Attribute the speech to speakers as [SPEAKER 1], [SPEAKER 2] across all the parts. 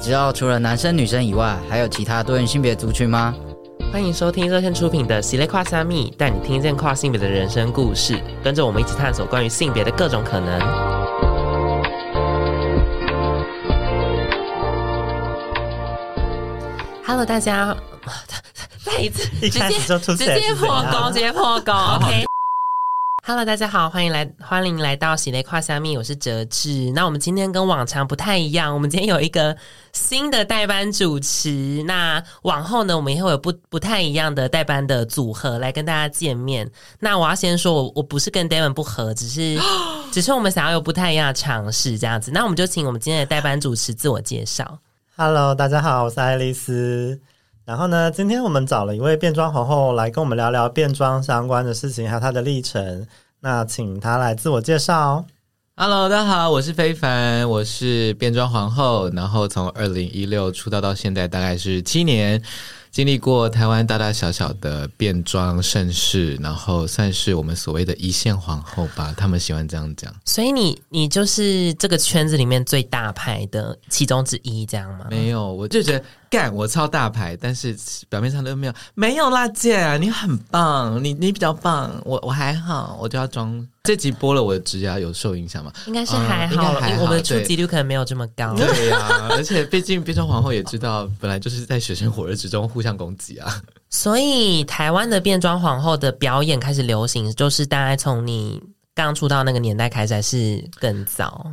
[SPEAKER 1] 知道除了男生女生以外，还有其他多元性别族群吗？
[SPEAKER 2] 欢迎收听热线出品的《喜咧跨虾米》，带你听见跨性别的人生故事，跟着我们一起探索关于性别的各种可能。Hello，大家，再一次，
[SPEAKER 3] 一开始就出
[SPEAKER 2] 直接直接破功，直接破功，OK。Hello，大家好，欢迎来欢迎来到喜雷跨虾米，我是哲志。那我们今天跟往常不太一样，我们今天有一个新的代班主持。那往后呢，我们也会有不不太一样的代班的组合来跟大家见面。那我要先说，我我不是跟 David 不合，只是 只是我们想要有不太一样的尝试这样子。那我们就请我们今天的代班主持自我介绍。
[SPEAKER 3] Hello，大家好，我是爱丽丝。然后呢，今天我们找了一位变装皇后来跟我们聊聊变装相关的事情，还有她的历程。那请她来自我介绍。
[SPEAKER 4] Hello，大家好，我是非凡，我是变装皇后。然后从二零一六出道到现在，大概是七年。经历过台湾大大小小的变装盛世，然后算是我们所谓的一线皇后吧，他们喜欢这样讲。
[SPEAKER 2] 所以你你就是这个圈子里面最大牌的其中之一，这样吗？
[SPEAKER 4] 没有，我就觉得干我超大牌，但是表面上都没有没有啦，姐你很棒，你你比较棒，我我还好，我就要装。这集播了，我的指甲有受影响吗？
[SPEAKER 2] 应该是还好，嗯、还好我们的触及率可能没有这么高。
[SPEAKER 4] 对呀、啊，而且毕竟变装皇后也知道，本来就是在水深火热之中互相攻击啊。
[SPEAKER 2] 所以台湾的变装皇后的表演开始流行，就是大概从你刚出道那个年代开始，还是更早？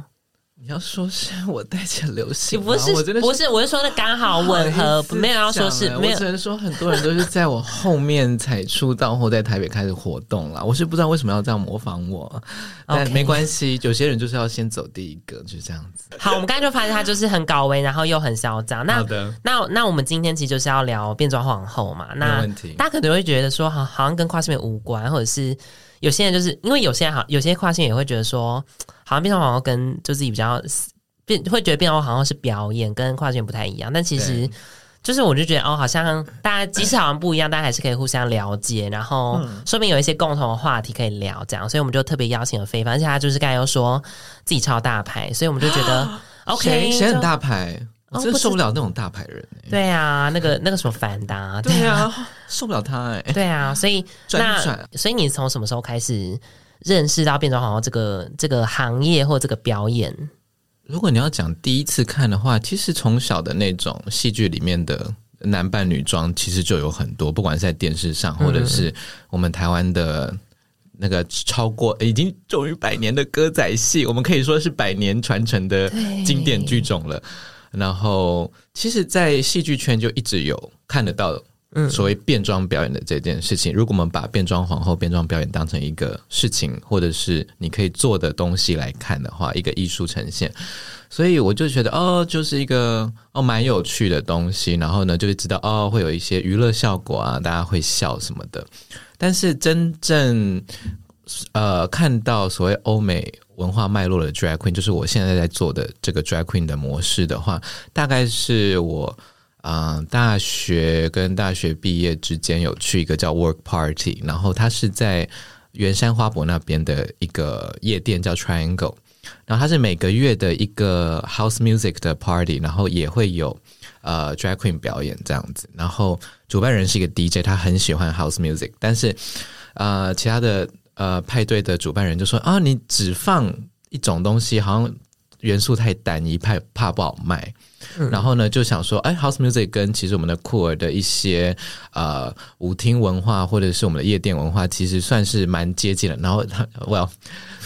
[SPEAKER 4] 你要说是我带着流行，
[SPEAKER 2] 不是，我真的是不是，我是说的刚好吻合，没有要说是，没有，
[SPEAKER 4] 我只能说很多人都是在我后面才出道或在台北开始活动啦。我是不知道为什么要这样模仿我，但没关系，有些人就是要先走第一个，就是这样子。
[SPEAKER 2] 好，我们刚才就发现他就是很高危，然后又很嚣张。那那那我们今天其实就是要聊变装皇后嘛。那
[SPEAKER 4] 没问题，
[SPEAKER 2] 大家可能会觉得说，好，好像跟跨性别无关，或者是。有些人就是因为有些人好，有些跨性也会觉得说，好像变装皇后跟就自己比较变，会觉得变装皇后是表演，跟跨性不太一样。但其实就是我就觉得哦，好像大家即使好像不一样，大家还是可以互相了解，然后说不定有一些共同的话题可以聊，这样。所以我们就特别邀请了非凡，而且他就是刚才又说自己超大牌，所以我们就觉得 OK，
[SPEAKER 4] 谁很大牌？我真受不了那种大牌人、欸。
[SPEAKER 2] 对啊，那个那个什么凡达，
[SPEAKER 4] 对啊，受不了他哎、欸。
[SPEAKER 2] 对啊，所以 那所以你从什么时候开始认识到变装皇后这个这个行业或这个表演？
[SPEAKER 4] 如果你要讲第一次看的话，其实从小的那种戏剧里面的男扮女装，其实就有很多，不管是在电视上，或者是我们台湾的那个超过已经终于百年的歌仔戏，我们可以说是百年传承的经典剧种了。然后，其实，在戏剧圈就一直有看得到所谓变装表演的这件事情。如果我们把变装皇后、变装表演当成一个事情，或者是你可以做的东西来看的话，一个艺术呈现，所以我就觉得哦，就是一个哦蛮有趣的东西。然后呢，就会知道哦，会有一些娱乐效果啊，大家会笑什么的。但是真正呃看到所谓欧美。文化脉络的 drag queen 就是我现在在做的这个 drag queen 的模式的话，大概是我啊、大学跟大学毕业之间有去一个叫 work party，然后它是在圆山花博那边的一个夜店叫 Triangle，然后它是每个月的一个 house music 的 party，然后也会有呃 drag queen 表演这样子，然后主办人是一个 DJ，他很喜欢 house music，但是呃其他的。呃，派对的主办人就说啊，你只放一种东西，好像元素太单一，怕怕不好卖。嗯、然后呢，就想说，哎，house music 跟其实我们的酷儿的一些呃舞厅文化或者是我们的夜店文化，其实算是蛮接近的。然后他，well。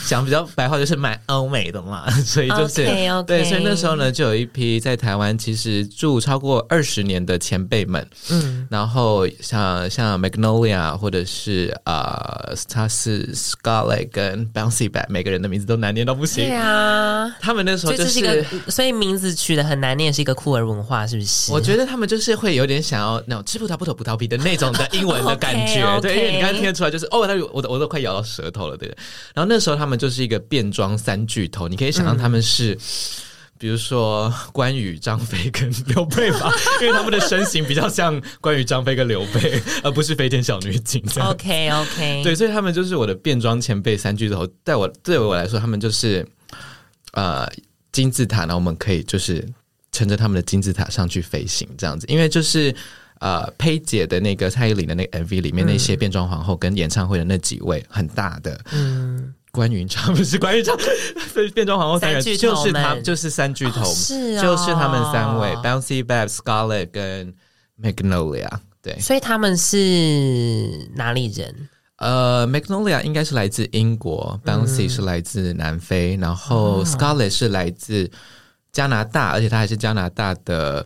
[SPEAKER 4] 讲比较白话就是蛮欧美的嘛，所以就是
[SPEAKER 2] okay, okay.
[SPEAKER 4] 对，所以那时候呢，就有一批在台湾其实住超过二十年的前辈们，嗯，然后像像 Magnolia 或者是呃，他是 Scarlet 跟 Bouncy Bat，每个人的名字都难念到不行，
[SPEAKER 2] 对啊，
[SPEAKER 4] 他们那时候就是，
[SPEAKER 2] 是一个，所以名字取得很难念，是一个酷儿文化，是不是？
[SPEAKER 4] 我觉得他们就是会有点想要那种吃葡萄不吐葡萄皮的那种的英文的感觉，okay, okay. 对，因为你刚刚听得出来，就是哦，他我都我都快咬到舌头了，对，然后那时候他们。就是一个变装三巨头，你可以想象他们是，嗯、比如说关羽、张飞跟刘备吧，因为他们的身形比较像关羽、张飞跟刘备，而不是飞天小女警。
[SPEAKER 2] OK OK，
[SPEAKER 4] 对，所以他们就是我的变装前辈三巨头。在我对我来说，他们就是呃金字塔，然后我们可以就是。乘着他们的金字塔上去飞行，这样子，因为就是呃，佩姐的那个蔡依林的那个 MV 里面那些变装皇后跟演唱会的那几位很大的，嗯，关云长不是关云长，变装皇后三人就是他，就是三巨头，是、哦，就是他们三位，Bouncy Babs、Scarlett 跟 Magnolia，对，
[SPEAKER 2] 所以他们是哪里人？
[SPEAKER 4] 呃，Magnolia 应该是来自英国，嗯，Bouncy 是来自南非，然后 Scarlett 是来自加拿大，而且他还是加拿大的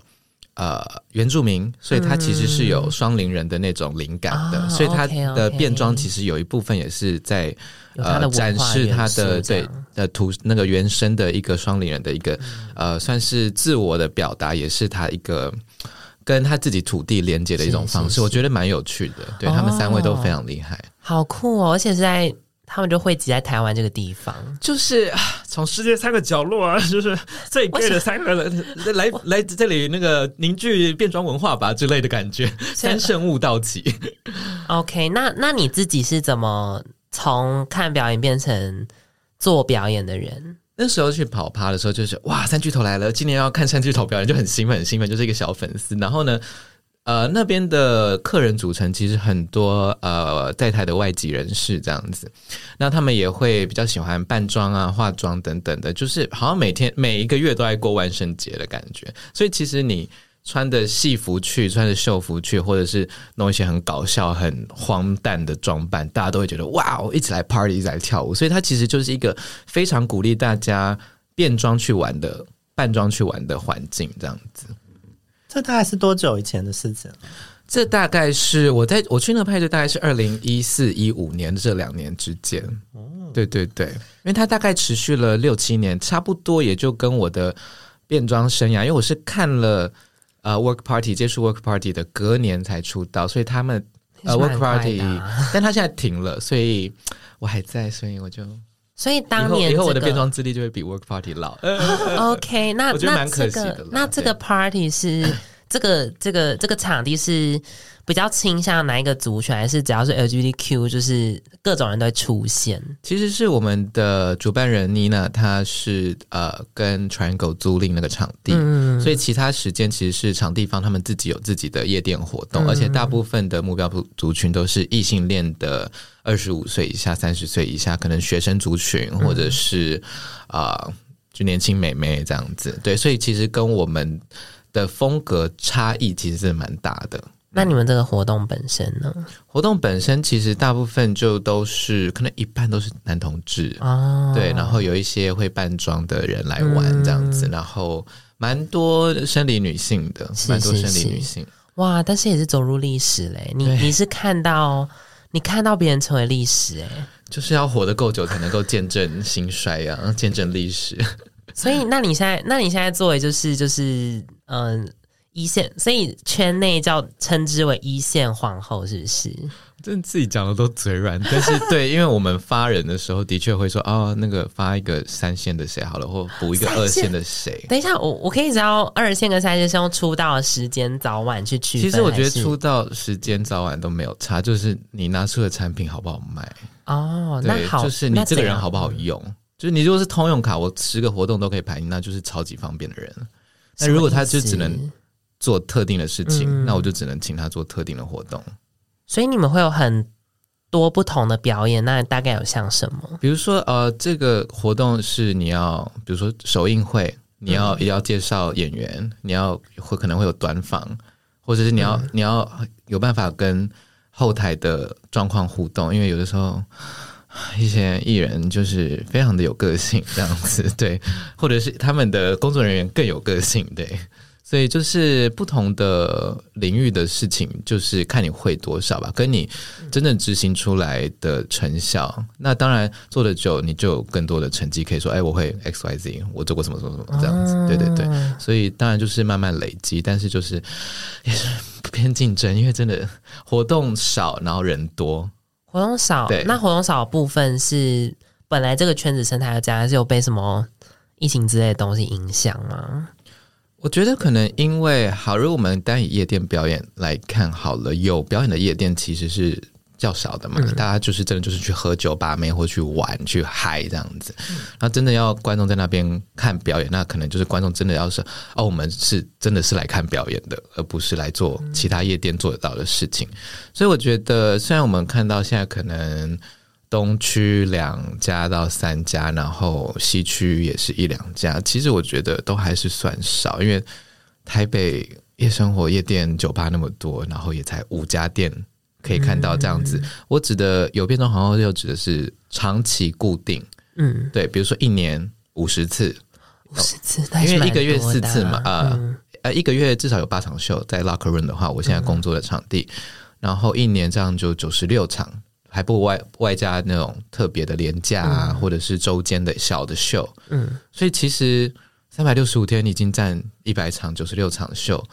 [SPEAKER 4] 呃原住民，所以他其实是有双灵人的那种灵感的，嗯，所以他的变装其实有一部分也是在呃展示他的对呃图那个原生的一个双灵人的一个，嗯，呃算是自我的表达，也是他一个。跟他自己土地连接的一种方式，是是是我觉得蛮有趣的。对、哦、他们三位都非常厉害，
[SPEAKER 2] 好酷哦！而且是在他们就汇集在台湾这个地方，
[SPEAKER 4] 就是从世界三个角落啊，就是最贵的三个人来来这里那个凝聚变装文化吧之类的感觉，三圣悟到齐。
[SPEAKER 2] OK，那那你自己是怎么从看表演变成做表演的人？
[SPEAKER 4] 那时候去跑趴的时候，就是哇，三巨头来了，今年要看三巨头表演，就很兴奋，很兴奋，就是一个小粉丝。然后呢，呃，那边的客人组成其实很多，呃，在台的外籍人士这样子，那他们也会比较喜欢扮装啊、化妆等等的，就是好像每天每一个月都在过万圣节的感觉。所以其实你。穿的戏服去，穿着秀服去，或者是弄一些很搞笑、很荒诞的装扮，大家都会觉得哇，我一起来 party，一起来跳舞。所以它其实就是一个非常鼓励大家变装去玩的、扮装去玩的环境，这样子。
[SPEAKER 3] 这大概是多久以前的事情？
[SPEAKER 4] 这大概是我在我去那个派对，大概是二零一四一五年这两年之间。哦，对对对，因为它大概持续了六七年，差不多也就跟我的变装生涯，因为我是看了。呃、uh,，work party 接触 work party 的隔年才出道，所以他们呃、uh, work party，但他现在停了，所以我还在，所以我就，
[SPEAKER 2] 所以当年、这个、
[SPEAKER 4] 以后我的变装资历就会比 work party 老。
[SPEAKER 2] OK，那 我觉得蛮可惜的。那这个 party 是这个这个这个场地是。比较倾向哪一个族群，还是只要是 LGBTQ，就是各种人都会出现？
[SPEAKER 4] 其实是我们的主办人妮娜，她是呃跟 Triangle 租赁那个场地，嗯，所以其他时间其实是场地方他们自己有自己的夜店活动，嗯，而且大部分的目标族群都是异性恋的二十五岁以下、三十岁以下，可能学生族群或者是啊，嗯呃，就年轻美眉这样子。对，所以其实跟我们的风格差异其实是蛮大的。
[SPEAKER 2] 那你们这个活动本身呢？
[SPEAKER 4] 活动本身其实大部分就都是可能一半都是男同志哦，对，然后有一些会扮装的人来玩这样子，嗯、然后蛮多生理女性的，蛮多生理女性。
[SPEAKER 2] 哇！但是也是走入历史嘞，你你是看到你看到别人成为历史哎，
[SPEAKER 4] 就是要活得够久才能够见证兴衰呀、啊，见证历史。
[SPEAKER 2] 所以，那你现在那你现在作为就是就是嗯。呃一线，所以圈内叫称之为一线皇后，是不是？
[SPEAKER 4] 真的自己讲的都嘴软，但是对，因为我们发人的时候，的确会说哦，那个发一个三线的谁好了，或补一个二线的谁。
[SPEAKER 2] 等一下，我我可以知道二线跟三线是用出道时间早晚去区分。
[SPEAKER 4] 其实我觉得出道时间早晚都没有差，就是你拿出的产品好不好卖
[SPEAKER 2] 哦。那好，
[SPEAKER 4] 就是你这个人好不好用，就是你如果是通用卡，我十个活动都可以排，那就是超级方便的人。那如果他就只能。做特定的事情，嗯，那我就只能请他做特定的活动。
[SPEAKER 2] 所以你们会有很多不同的表演，那大概有像什么？
[SPEAKER 4] 比如说，呃，这个活动是你要，比如说首映会，你要也要介绍演员，嗯，你要会可能会有短访，或者是你要，嗯，你要有办法跟后台的状况互动，因为有的时候一些艺人就是非常的有个性，这样子 对，或者是他们的工作人员更有个性，对。所以就是不同的领域的事情，就是看你会多少吧，跟你真正执行出来的成效。嗯、那当然做的久，你就有更多的成绩可以说，哎，我会 X Y Z，我做过什么什么什么这样子。嗯、对对对，所以当然就是慢慢累积，但是就是也是偏竞争，因为真的活动少，然后人多。
[SPEAKER 2] 活动少，那活动少的部分是本来这个圈子生态的家还是有被什么疫情之类的东西影响吗？
[SPEAKER 4] 我觉得可能因为好，如果我们单以夜店表演来看好了，有表演的夜店其实是较少的嘛，
[SPEAKER 2] 嗯、
[SPEAKER 4] 大家就是真的就是去喝酒、把妹或去玩、去嗨这样子。嗯、然后真的要观众在那边看表演，那可能就是观众真的要是哦，我们是真的是来看表演的，而不是来做其他夜店做得到的事情。嗯、所以我觉得，虽然我们看到现在可能东区两家到三家，然后西区也是一两家，其实我觉得都还是算少，因为台北夜生活、夜店、酒吧那么多，然后也才五家店。可以看到这样子，嗯、我指的有变装皇后，又指的是长期固定，嗯，对，比如说一年五十次，
[SPEAKER 2] 五十次，
[SPEAKER 4] 因为一个月四次嘛，呃、嗯、呃，一个月至少有八场秀，在 Locker Room 的话，我现在工作的场地，嗯、然后一年这样就九十六场，还不外外加那种特别的廉价或者是周间的小的秀，嗯，所以其实三百六十五天，你已经占一百场九十六场秀，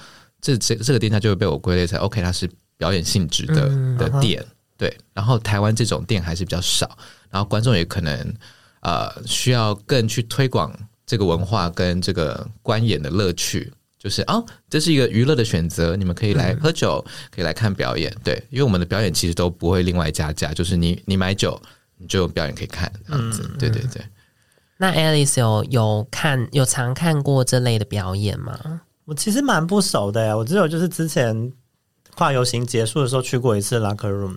[SPEAKER 4] 这这这个店家就会被我归类成 OK，它是。表演性质的的店，对，然后台湾这种店还是比较少，然后观众也可能呃需要更去推广这个文化跟这个观演的乐趣，就是哦，这是一个娱乐的选择，你们可以来喝酒，可以来看表演，对，因为我们的表演其实都不会另外加价，就是你你买酒你就有表演可以看这样子，对对对。
[SPEAKER 2] 那 Alice 有有看有常看过这类的表演吗？
[SPEAKER 3] 我其实蛮不熟的呀，我只有就是之前。跨游行结束的时候去过一次 Locker Room，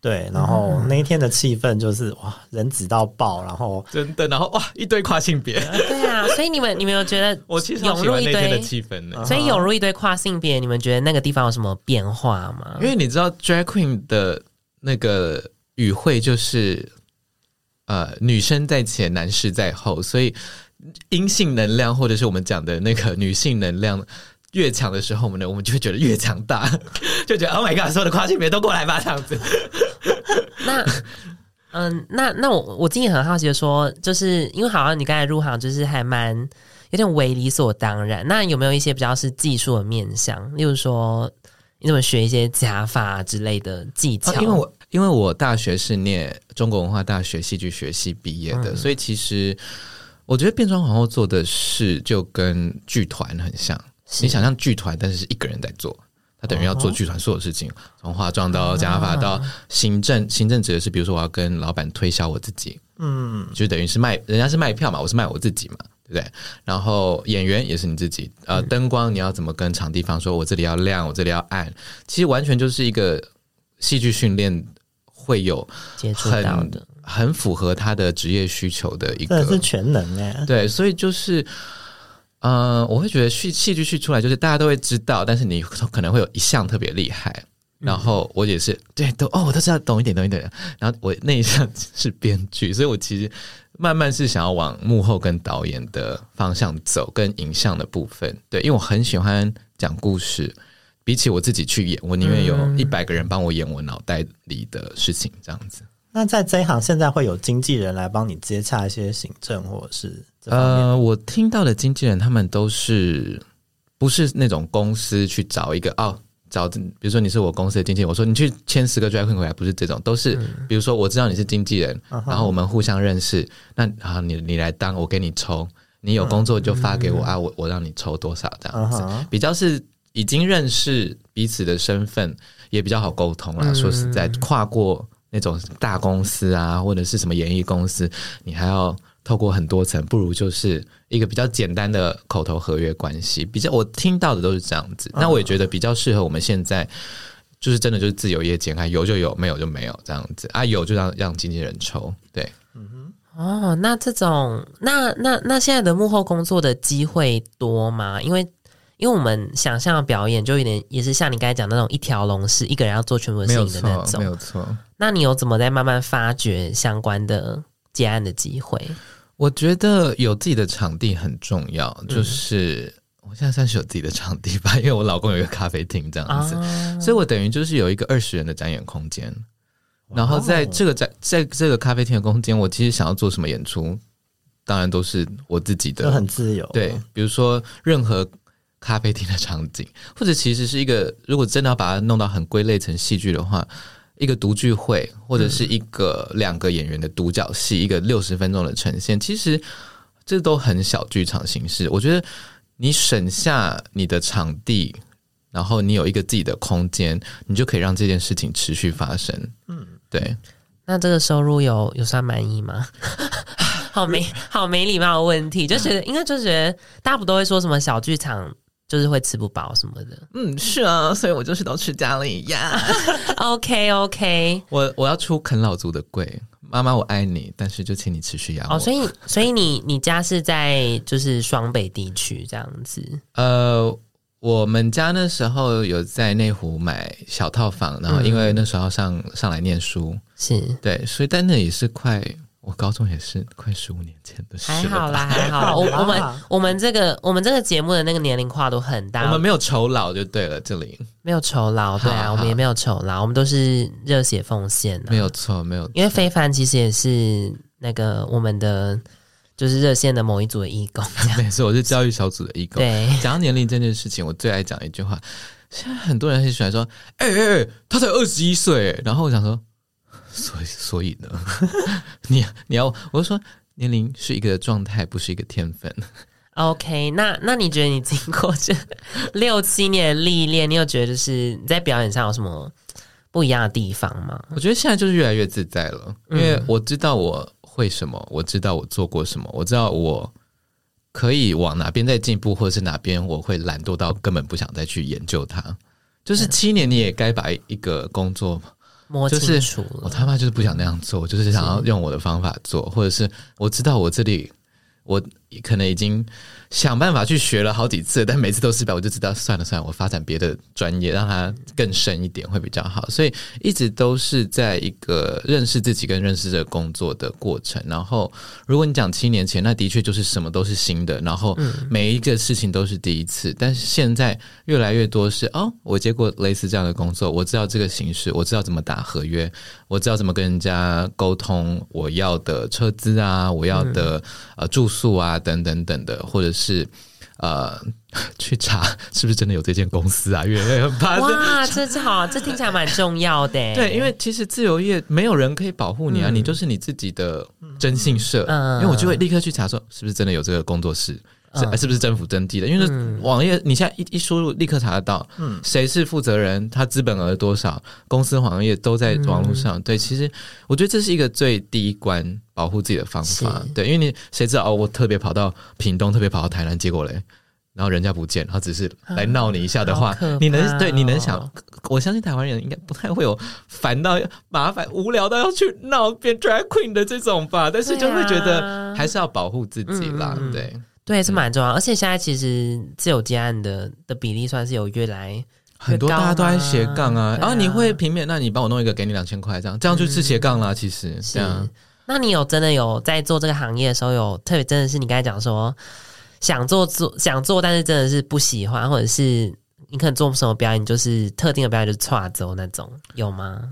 [SPEAKER 3] 对，然后那一天的气氛就是哇，人挤到爆，然后
[SPEAKER 4] 真的，然后哇，一堆跨性别，
[SPEAKER 2] 对啊，所以你们你们有觉得
[SPEAKER 4] 我其实涌入一堆的气氛呢？
[SPEAKER 2] 所以涌入一堆跨性别，你们觉得那个地方有什么变化吗？
[SPEAKER 4] 因为你知道 Drag Queen 的那个语汇就是呃，女生在前，男士在后，所以阴性能量或者是我们讲的那个女性能量。越强的时候，我们呢，我们就会觉得越强大，就觉得 Oh my God，所有的跨性别都过来吧，这样子。
[SPEAKER 2] 那，嗯，那那我我自己很好奇的说，就是因为好像你刚才入行，就是还蛮有点为理所当然。那有没有一些比较是技术的面向？例如说，你怎么学一些假发之类的技巧？
[SPEAKER 4] 啊，因为我因为我大学是念中国文化大学戏剧学系毕业的，嗯，所以其实我觉得变装皇后做的事就跟剧团很像。你想象剧团，但是是一个人在做，他等于要做剧团所有事情，从化妆到假发到行政。行政指的是，比如说我要跟老板推销我自己，嗯，就等于是卖，人家是卖票嘛，我是卖我自己嘛，对不对？然后演员也是你自己，呃，灯光你要怎么跟场地方说，我这里要亮，我这里要暗，其实完全就是一个戏剧训练会有
[SPEAKER 2] 接触到的，
[SPEAKER 4] 很符合他的职业需求的一
[SPEAKER 3] 个，全能哎，
[SPEAKER 4] 对，所以就是。嗯、呃，我会觉得戏戏剧序出来就是大家都会知道，但是你可能会有一项特别厉害，然后我也是对都哦，我都知道懂一点懂一点。然后我那一项 是编剧，所以我其实慢慢是想要往幕后跟导演的方向走，跟影像的部分。对，因为我很喜欢讲故事，比起我自己去演，我宁愿有一百个人帮我演我脑袋里的事情，这样子。
[SPEAKER 3] 那在这一行，现在会有经纪人来帮你接洽一些行政，或者是
[SPEAKER 4] 呃，我听到的经纪人，他们都是不是那种公司去找一个哦，找比如说你是我公司的经纪人，我说你去签十个 drag queen 回来，不是这种，都是、嗯、比如说我知道你是经纪人，嗯、然后我们互相认识，那啊你你来当，我给你抽，你有工作就发给我、嗯、啊，我我让你抽多少这样子，嗯、比较是已经认识彼此的身份，也比较好沟通啦。嗯、说实在，跨过。那种大公司啊，或者是什么演艺公司，你还要透过很多层，不如就是一个比较简单的口头合约关系。比较我听到的都是这样子，那我也觉得比较适合我们现在，就是真的就是自由业剪开，有就有，没有就没有这样子啊，有就让让经纪人抽。对，
[SPEAKER 2] 嗯哼，哦，那这种那那那现在的幕后工作的机会多吗？因为。因为我们想象的表演就有点也是像你刚才讲的那种一条龙式，一个人要做全部的事情的那种，
[SPEAKER 4] 没有错。
[SPEAKER 2] 那你有怎么在慢慢发掘相关的接案的机会？
[SPEAKER 4] 我觉得有自己的场地很重要，就是、嗯、我现在算是有自己的场地吧，因为我老公有一个咖啡厅这样子，啊、所以我等于就是有一个二十人的展演空间。然后在这个在在这个咖啡厅的空间，我其实想要做什么演出，当然都是我自己的，
[SPEAKER 3] 都很自由。
[SPEAKER 4] 对，比如说任何。咖啡厅的场景，或者其实是一个，如果真的要把它弄到很归类成戏剧的话，一个独剧会，或者是一个两个演员的独角戏，一个六十分钟的呈现，其实这都很小剧场形式。我觉得你省下你的场地，然后你有一个自己的空间，你就可以让这件事情持续发生。嗯，对。
[SPEAKER 2] 那这个收入有有算满意吗？好没好没礼貌的问题，就觉得应该就觉得大家不都会说什么小剧场就是会吃不饱什么的。
[SPEAKER 4] 嗯，是啊，所以我就是都吃家里呀。
[SPEAKER 2] OK OK，
[SPEAKER 4] 我我要出啃老族的贵，妈妈我爱你，但是就请你持续养我。
[SPEAKER 2] 哦，所以所以你你家是在就是双北地区这样子？
[SPEAKER 4] 呃，我们家那时候有在内湖买小套房，然后因为那时候上、嗯、上来念书，
[SPEAKER 2] 是
[SPEAKER 4] 对，所以但那也是快。我高中也是快十五年前的事，
[SPEAKER 2] 还好啦，还好。我我们我们这个我们这个节目的那个年龄跨度很大，
[SPEAKER 4] 我们没有酬劳就对了，这里
[SPEAKER 2] 没有酬劳，对啊，好好我们也没有酬劳，我们都是热血奉献，
[SPEAKER 4] 没有错，没有错。
[SPEAKER 2] 因为非凡其实也是那个我们的就是热线的某一组的义工，
[SPEAKER 4] 没错，我是教育小组的义工。
[SPEAKER 2] 对，
[SPEAKER 4] 讲到年龄这件事情，我最爱讲一句话，现在很多人很喜欢说，哎哎哎，他才二十一岁，然后我想说。所以，所以呢，你你要我就说，年龄是一个状态，不是一个天分。
[SPEAKER 2] OK，那那你觉得你经过这 六七年的历练，你有觉得就是你在表演上有什么不一样的地方吗？
[SPEAKER 4] 我觉得现在就是越来越自在了，因为我知道我会什么，我知道我做过什么，我知道我可以往哪边再进步，或者是哪边我会懒惰到根本不想再去研究它。就是七年，你也该把一个工作。
[SPEAKER 2] 摸清楚了，
[SPEAKER 4] 就是我他妈就是不想那样做，就是想要用我的方法做，或者是我知道我这里我可能已经。想办法去学了好几次，但每次都失败，我就知道算了算了，我发展别的专业，让它更深一点会比较好。所以一直都是在一个认识自己跟认识这个工作的过程。然后，如果你讲七年前，那的确就是什么都是新的，然后每一个事情都是第一次。但是现在越来越多是哦，我接过类似这样的工作，我知道这个形式，我知道怎么打合约，我知道怎么跟人家沟通，我要的车资啊，我要的呃住宿啊等等等的，或者是。呃，去查是不是真的有这间公司啊？因为很怕。
[SPEAKER 2] 哇，这这好，这听起来蛮重要的。
[SPEAKER 4] 对，因为其实自由业没有人可以保护你啊，嗯、你就是你自己的征信社。嗯，因为我就会立刻去查说，是不是真的有这个工作室。是是不是政府登记的？因为网页你现在一一输入，立刻查得到，嗯，谁是负责人，他资本额多少，公司网页都在网络上。对，其实我觉得这是一个最第一关保护自己的方法。对，因为你谁知道哦，我特别跑到屏东，特别跑到台南，结果嘞，然后人家不见，他只是来闹你一下的话，你能对你能想？我相信台湾人应该不太会有烦到麻烦、无聊到要去闹变 drag queen 的这种吧？但是就会觉得还是要保护自己啦，对。
[SPEAKER 2] 对，是蛮重要，而且现在其实自由接案的的比例算是有越来越
[SPEAKER 4] 很多，大家都在斜杠啊。然后、啊啊、你会平面，那你帮我弄一个，给你两千块，这样这样就是斜杠啦。嗯、其实是这样。
[SPEAKER 2] 那你有真的有在做这个行业的时候，有特别真的是你刚才讲说想做做想做，但是真的是不喜欢，或者是你可能做什么表演，就是特定的表演就是跨走那种，有吗？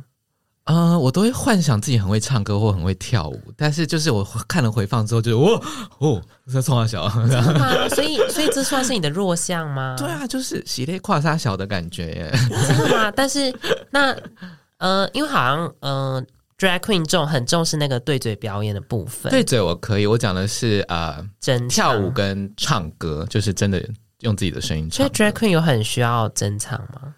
[SPEAKER 4] 啊、呃，我都会幻想自己很会唱歌或很会跳舞，但是就是我看了回放之后，就哇哦，这冲啊小，
[SPEAKER 2] 真的吗？所以所以这算是你的弱项吗？
[SPEAKER 4] 对啊，就是喜类跨沙小的感觉耶，
[SPEAKER 2] 真的吗？但是那呃，因为好像呃，drag queen 重很重视那个对嘴表演的部分，
[SPEAKER 4] 对嘴我可以，我讲的是呃，
[SPEAKER 2] 真、
[SPEAKER 4] 跳舞跟唱歌，就是真的用自己的声音唱。
[SPEAKER 2] 所以 drag queen 有很需要真唱吗？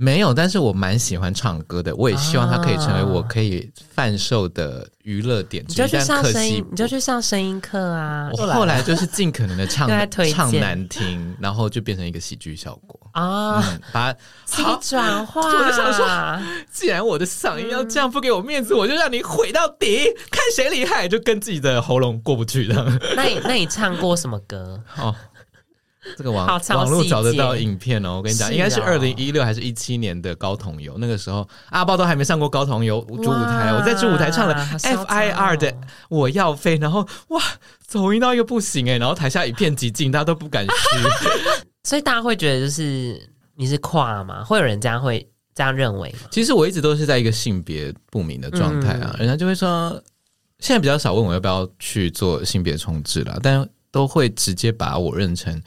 [SPEAKER 4] 没有，但是我蛮喜欢唱歌的，我也希望它可以成为我可以贩售的娱乐点。
[SPEAKER 2] 你就去上声音，你就去上声音课啊！
[SPEAKER 4] 我后来就是尽可能的唱 唱难听，然后就变成一个喜剧效果
[SPEAKER 2] 啊，把它转化。
[SPEAKER 4] 我就想说，既然我的嗓音要这样不给我面子，我就让你毁到底，看谁厉害，就跟自己的喉咙过不去的。
[SPEAKER 2] 那你那你唱过什么歌？哦。
[SPEAKER 4] 这个网网络找得到影片哦，我跟你讲，应该是二零一六还是一七年的高筒游，那个时候阿豹都还没上过高筒游主舞台，我在主舞台唱了 FIR 的我要飞，然后哇，走音到一个不行诶，然后台下一片寂静，大家都不敢嘘，
[SPEAKER 2] 所以大家会觉得就是你是跨吗？会有人这样会这样认为吗？
[SPEAKER 4] 其实我一直都是在一个性别不明的状态啊，人家就会说，现在比较少问我要不要去做性别重置了，但都会直接把我认成。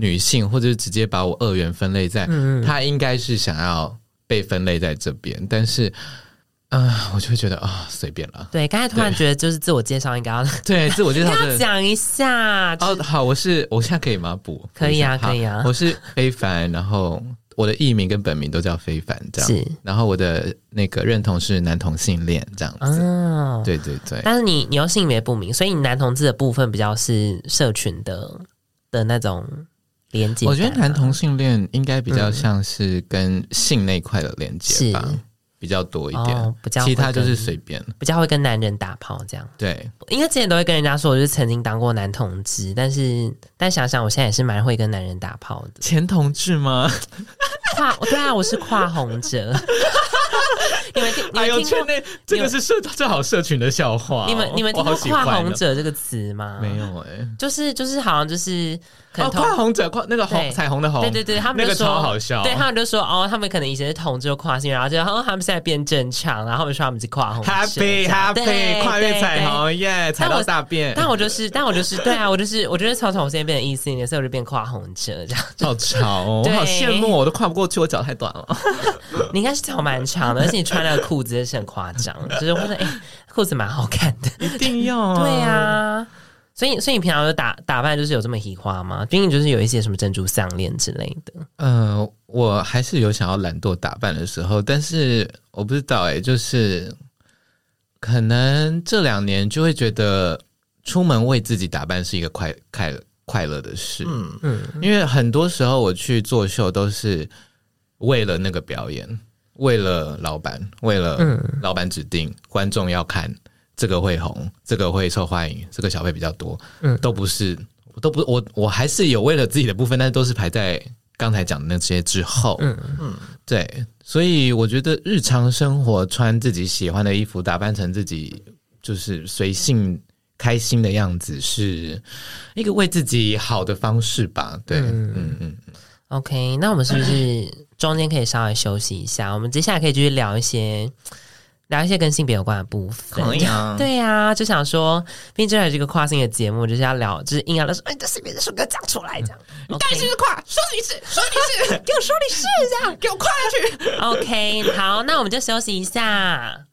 [SPEAKER 4] 女性，或者是直接把我二元分类在，嗯、他应该是想要被分类在这边，但是，啊、呃，我就会觉得啊，随便了。
[SPEAKER 2] 对，刚才突然觉得就是自我介绍应该要
[SPEAKER 4] 对自我介绍
[SPEAKER 2] 要讲一下。
[SPEAKER 4] 哦，好，我是我现在可以吗？不，
[SPEAKER 2] 可以啊，可以啊。
[SPEAKER 4] 我是非凡，然后我的艺名跟本名都叫非凡，这样。
[SPEAKER 2] 是，
[SPEAKER 4] 然后我的那个认同是男同性恋这样子。哦，对对对。
[SPEAKER 2] 但是你你又性别不明，所以你男同志的部分比较是社群的的那种连接。
[SPEAKER 4] 我觉得男同性恋应该比较像是跟性那块的连接吧。嗯比较多一点，哦、比較其他就是随便，
[SPEAKER 2] 比较会跟男人打炮这样。
[SPEAKER 4] 对，
[SPEAKER 2] 因为之前都会跟人家说，我就是曾经当过男同志，但是但想想，我现在也是蛮会跟男人打炮的。
[SPEAKER 4] 前同志吗？
[SPEAKER 2] 跨对啊，我是跨红者。你们听，你们听过？
[SPEAKER 4] 哎、这个是社最好社群的笑话、哦。
[SPEAKER 2] 你们你们听过“跨红者”这个词吗？
[SPEAKER 4] 没有哎、欸，
[SPEAKER 2] 就是就是好像就是可能
[SPEAKER 4] 哦，跨红者跨那个红彩虹的红，
[SPEAKER 2] 对对对，他们就说
[SPEAKER 4] 那个超好笑，
[SPEAKER 2] 对他们就说哦，他们可能以前是同志跨性，然后就哦他们现在变正常，然后他们说他们是跨红
[SPEAKER 4] ，Happy Happy 跨越彩虹耶，踩到大便。
[SPEAKER 2] 但我就是但我就是对啊，我就是我觉得从从我现在变成异性恋，所以我就变跨红者这样。
[SPEAKER 4] 好潮哦，我好羡慕，我都跨不过去，我脚太短了。
[SPEAKER 2] 你应该是脚蛮长的，而且你穿那个裤子也是很夸张，就是我说哎，裤子蛮好看的，
[SPEAKER 4] 一定要
[SPEAKER 2] 对呀。所以所以你平常有打打扮就是有这么喜欢吗？毕竟就是有一些什么珍珠项链之类的。
[SPEAKER 4] 呃，我还是有想要懒惰打扮的时候，但是我不知道哎，就是可能这两年就会觉得出门为自己打扮是一个快快快乐的事。嗯嗯，因为很多时候我去做秀都是。为了那个表演，为了老板，为了老板指定、嗯、观众要看这个会红，这个会受欢迎，这个小费比较多，嗯，都不是，都不，我我还是有为了自己的部分，但是都是排在刚才讲的那些之后，嗯。嗯，对，所以我觉得日常生活穿自己喜欢的衣服，打扮成自己就是随性开心的样子，是一个为自己好的方式吧，对，嗯嗯嗯。
[SPEAKER 2] OK，那我们是不是中间可以稍微休息一下？我们接下来可以继续聊一些聊一些跟性别有关的部分。可以啊，对呀、啊，就想说，毕竟这还是一个跨性的节目，就是要聊，就是硬要的说，哎，这性别的说给我讲出来，这样。你到底是不是跨？说你是，说你是，给我说你是，这样 给我跨下去。OK，好，那我们就休息一下。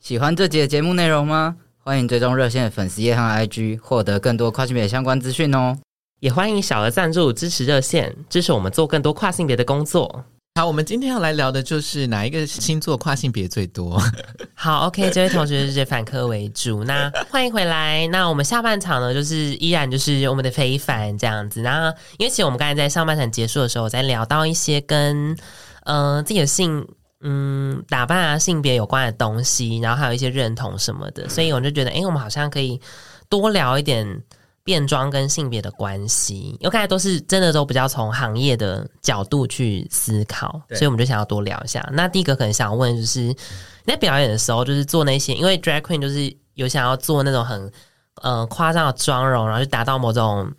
[SPEAKER 1] 喜欢这集的节目内容吗？欢迎追踪热线的粉丝页和 IG，获得更多跨性别相关资讯哦。
[SPEAKER 2] 也欢迎小额赞助支持热线，支持我们做更多跨性别的工作。
[SPEAKER 4] 好，我们今天要来聊的就是哪一个星座跨性别最多？
[SPEAKER 2] 好，OK，这位同学是反科为主。那欢迎回来。那我们下半场呢，就是依然就是我们的非凡这样子。那因为其实我们刚才在上半场结束的时候，我在聊到一些跟嗯、自己的性嗯打扮啊性别有关的东西，然后还有一些认同什么的，所以我就觉得，哎，我们好像可以多聊一点。变装跟性别的关系，因为刚才都是真的都比较从行业的角度去思考，所以我们就想要多聊一下。那第一个可能想问就是，你在表演的时候，就是做那些，因为 drag queen 就是有想要做那种很呃夸张的妆容，然后就达到某种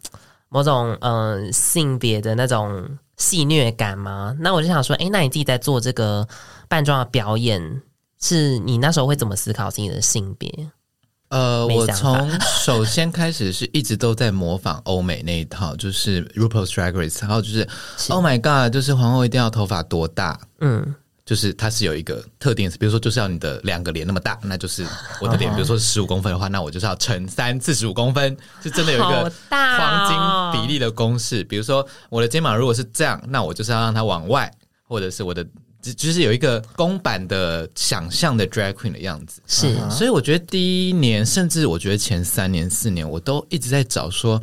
[SPEAKER 2] 某种嗯、呃、性别的那种戏谑感吗？那我就想说，哎，那你自己在做这个扮装的表演，是你那时候会怎么思考自己的性别？
[SPEAKER 4] 呃，我从 首先开始是一直都在模仿欧美那一套，就是 RuPaul's Drag Race，然后就是，是。Oh my God，就是皇后一定要头发多大，嗯，就是它是有一个特定，比如说就是要你的两个脸那么大，那就是 我的脸，比如说十五公分的话，那我就是要乘三四十五公分，就真的有一个黄金比例的公式。比如说我的肩膀如果是这样，那我就是要让它往外，或者是我的。就是有一个公版的想象的 drag queen 的样子，
[SPEAKER 2] 是，
[SPEAKER 4] 所以我觉得第一年，甚至我觉得前三年、四年，我都一直在找说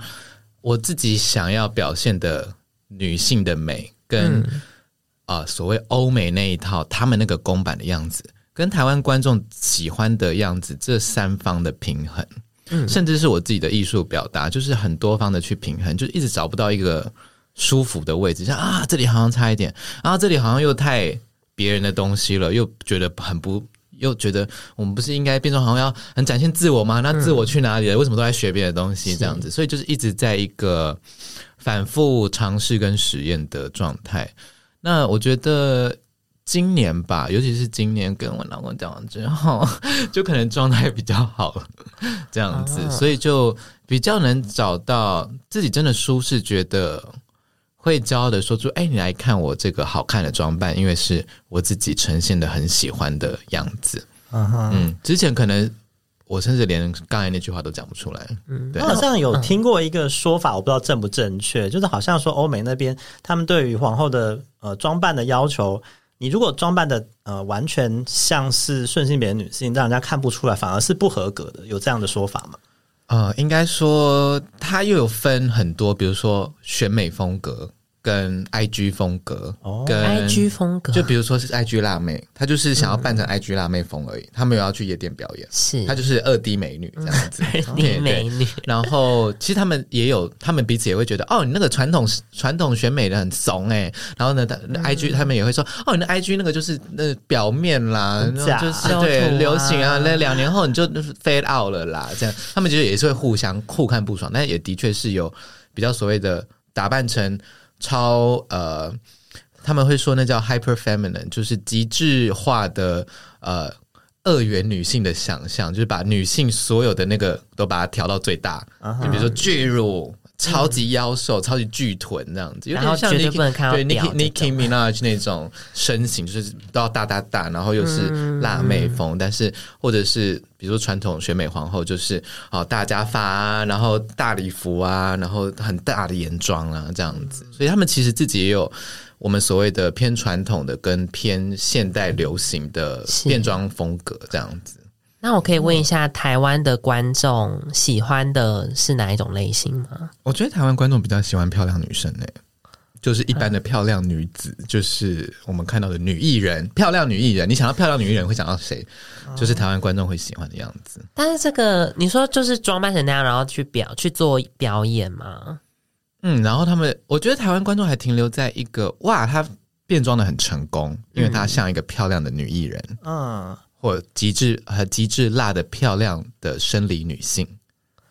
[SPEAKER 4] 我自己想要表现的女性的美，跟啊、嗯。呃、所谓欧美那一套他们那个公版的样子，跟台湾观众喜欢的样子，这三方的平衡，嗯，甚至是我自己的艺术表达，就是很多方的去平衡，就一直找不到一个舒服的位置，像啊这里好像差一点，然后这里好像又太。别人的东西了，又觉得很不，又觉得我们不是应该变装好像要很展现自我吗？那自我去哪里了？为什么都在学别的东西？这样子，所以就是一直在一个反复尝试跟实验的状态。那我觉得今年吧，尤其是今年跟我老公讲完之后，就可能状态比较好了，这样子，所以就比较能找到自己真的舒适，觉得。会骄傲的说出：“哎，你来看我这个好看的装扮，因为是我自己呈现的很喜欢的样子。Uh huh. 嗯，之前可能我甚至连刚才那句话都讲不出来。嗯，对。
[SPEAKER 3] 我好像有听过一个说法，我不知道正不正确，就是好像说欧美那边他们对于皇后的呃装扮的要求，你如果装扮的呃完全像是顺性别的女性，让人家看不出来，反而是不合格的，有这样的说法吗？
[SPEAKER 4] 呃，应该说它又有分很多，比如说选美风格。跟 IG 风格，
[SPEAKER 2] 哦、
[SPEAKER 4] 跟
[SPEAKER 2] IG 风格，
[SPEAKER 4] 就比如说是 IG 辣妹，她就是想要扮成 IG 辣妹风而已，她、嗯、没有要去夜店表演，
[SPEAKER 2] 是。
[SPEAKER 4] 她就是二 D 美女这样子，
[SPEAKER 2] 二 D 美女。
[SPEAKER 4] 然后其实他们也有，他们彼此也会觉得，哦，你那个传统传统选美的很怂哎、欸，然后呢，IG 他们也会说，哦，你的 IG 那个就是那表面啦，
[SPEAKER 3] 假。
[SPEAKER 4] 就是对、啊、流行啊，那两年后你就 fade out 了啦，这样。他们其实也是会互相互看不爽，但也的确是有比较所谓的打扮成。超呃，他们会说那叫 hyper feminine，就是极致化的呃二元女性的想象，就是把女性所有的那个都把它调到最大，uh huh. 就比如说巨乳、超级妖瘦、嗯、超级巨臀这样子，有点像 Nicki 对 Nicki Nicki Minaj 那种身形，就是都要大大大，然后又是辣妹风，嗯、但是或者是。比如说传统选美皇后就是哦大假发啊，然后大礼服啊，然后很大的眼妆啊这样子，所以他们其实自己也有我们所谓的偏传统的跟偏现代流行的变装风格这样子。
[SPEAKER 2] 那我可以问一下，台湾的观众喜欢的是哪一种类型吗？
[SPEAKER 4] 我觉得台湾观众比较喜欢漂亮女生诶、欸。就是一般的漂亮女子，嗯、就是我们看到的女艺人，漂亮女艺人。你想到漂亮女艺人会想到谁？嗯、就是台湾观众会喜欢的样子。
[SPEAKER 2] 但是这个你说就是装扮成那样，然后去表去做表演吗？
[SPEAKER 4] 嗯，然后他们，我觉得台湾观众还停留在一个哇，她变装的很成功，因为她像一个漂亮的女艺人，嗯，或极致和极致辣的漂亮的生理女性。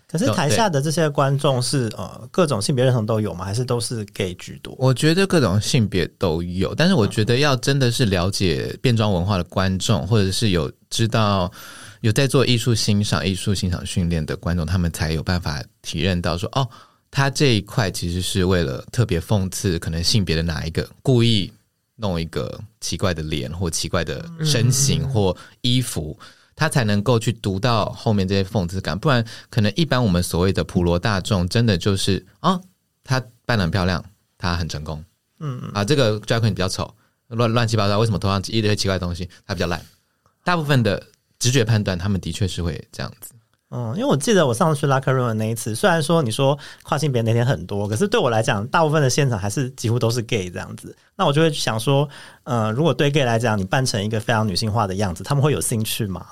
[SPEAKER 3] 可是台下的这些观众是呃各种性别认同都有吗？还是都是 gay 居多？
[SPEAKER 4] 我觉得各种性别都有，但是我觉得要真的是了解变装文化的观众，或者是有知道有在做艺术欣赏、艺术欣赏训练的观众，他们才有办法体认到说，哦，他这一块其实是为了特别讽刺可能性别的哪一个，故意弄一个奇怪的脸或奇怪的身形或衣服。嗯他才能够去读到后面这些讽刺感，不然可能一般我们所谓的普罗大众，真的就是啊，他扮的很漂亮，他很成功，嗯啊，这个 drag queen 比较丑，乱乱七八糟，为什么头上一堆奇怪的东西，他比较烂？大部分的直觉判断，他们的确是会这样子。
[SPEAKER 3] 嗯，因为我记得我上次去 Locker Room 的那一次，虽然说你说跨性别那天很多，可是对我来讲，大部分的现场还是几乎都是 gay 这样子。那我就会想说，嗯，如果对 gay 来讲，你扮成一个非常女性化的样子，他们会有兴趣吗？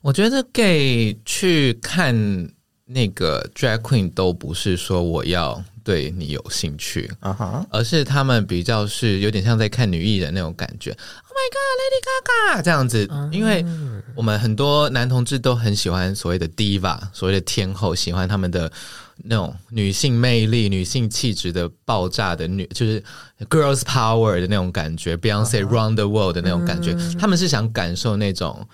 [SPEAKER 4] 我觉得 gay 去看那个 drag queen 都不是说我要对你有兴趣，uh huh. 而是他们比较是有点像在看女艺人那种感觉。Oh my god，Lady Gaga 这样子，uh huh. 因为我们很多男同志都很喜欢所谓的 diva，所谓的天后，喜欢他们的那种女性魅力、女性气质的爆炸的女，就是 girls power 的那种感觉，Beyonce run the world 的那种感觉，uh huh. 他们是想感受那种。